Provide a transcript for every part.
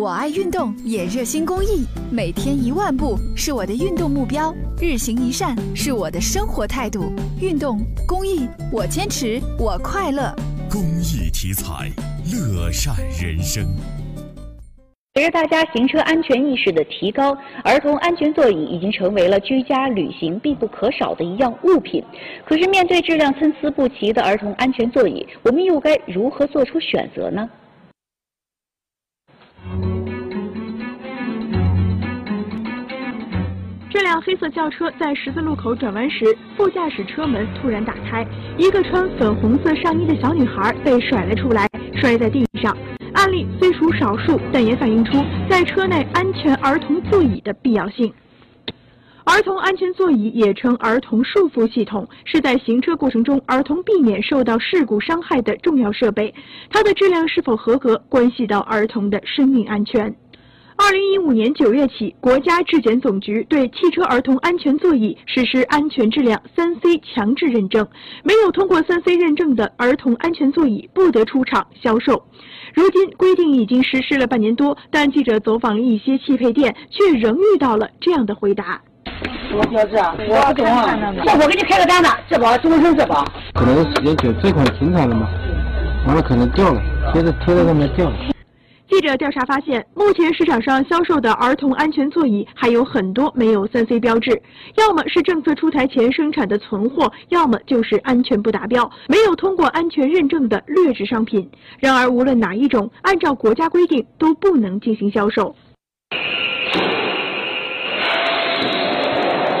我爱运动，也热心公益，每天一万步是我的运动目标，日行一善是我的生活态度。运动公益，我坚持，我快乐。公益题材，乐善人生。随着大家行车安全意识的提高，儿童安全座椅已经成为了居家旅行必不可少的一样物品。可是，面对质量参差不齐的儿童安全座椅，我们又该如何做出选择呢？这辆黑色轿车在十字路口转弯时，副驾驶车门突然打开，一个穿粉红色上衣的小女孩被甩了出来，摔在地上。案例虽属少数，但也反映出在车内安全儿童座椅的必要性。儿童安全座椅也称儿童束缚系统，是在行车过程中儿童避免受到事故伤害的重要设备。它的质量是否合格，关系到儿童的生命安全。二零一五年九月起，国家质检总局对汽车儿童安全座椅实施安全质量三 C 强制认证，没有通过三 C 认证的儿童安全座椅不得出厂销售。如今规定已经实施了半年多，但记者走访了一些汽配店，却仍遇到了这样的回答：什么标志啊？我不懂啊。这我给你开个单子，质保终身质保。可能是时间久，这款停产了嘛，完了可能掉了，贴在贴在上面掉了。记者调查发现，目前市场上销售的儿童安全座椅还有很多没有三 C 标志，要么是政策出台前生产的存货，要么就是安全不达标、没有通过安全认证的劣质商品。然而，无论哪一种，按照国家规定都不能进行销售。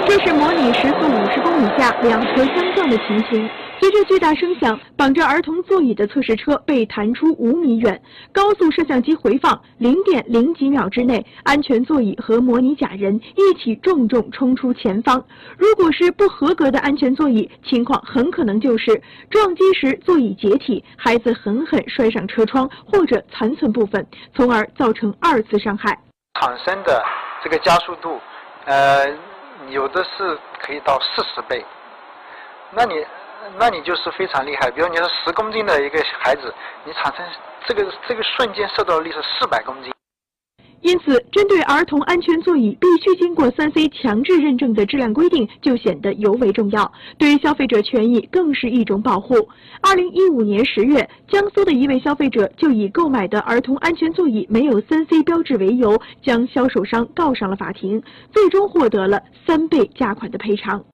这是模拟时速五十公里下两车相撞的情形。随着巨大声响，绑着儿童座椅的测试车被弹出五米远。高速摄像机回放，零点零几秒之内，安全座椅和模拟假人一起重重冲出前方。如果是不合格的安全座椅，情况很可能就是撞击时座椅解体，孩子狠狠摔上车窗或者残存部分，从而造成二次伤害。产生的这个加速度，呃，有的是可以到四十倍。那你？那你就是非常厉害。比如你是十公斤的一个孩子，你产生这个这个瞬间受到的力是四百公斤。因此，针对儿童安全座椅必须经过三 C 强制认证的质量规定就显得尤为重要，对于消费者权益更是一种保护。二零一五年十月，江苏的一位消费者就以购买的儿童安全座椅没有三 C 标志为由，将销售商告上了法庭，最终获得了三倍价款的赔偿。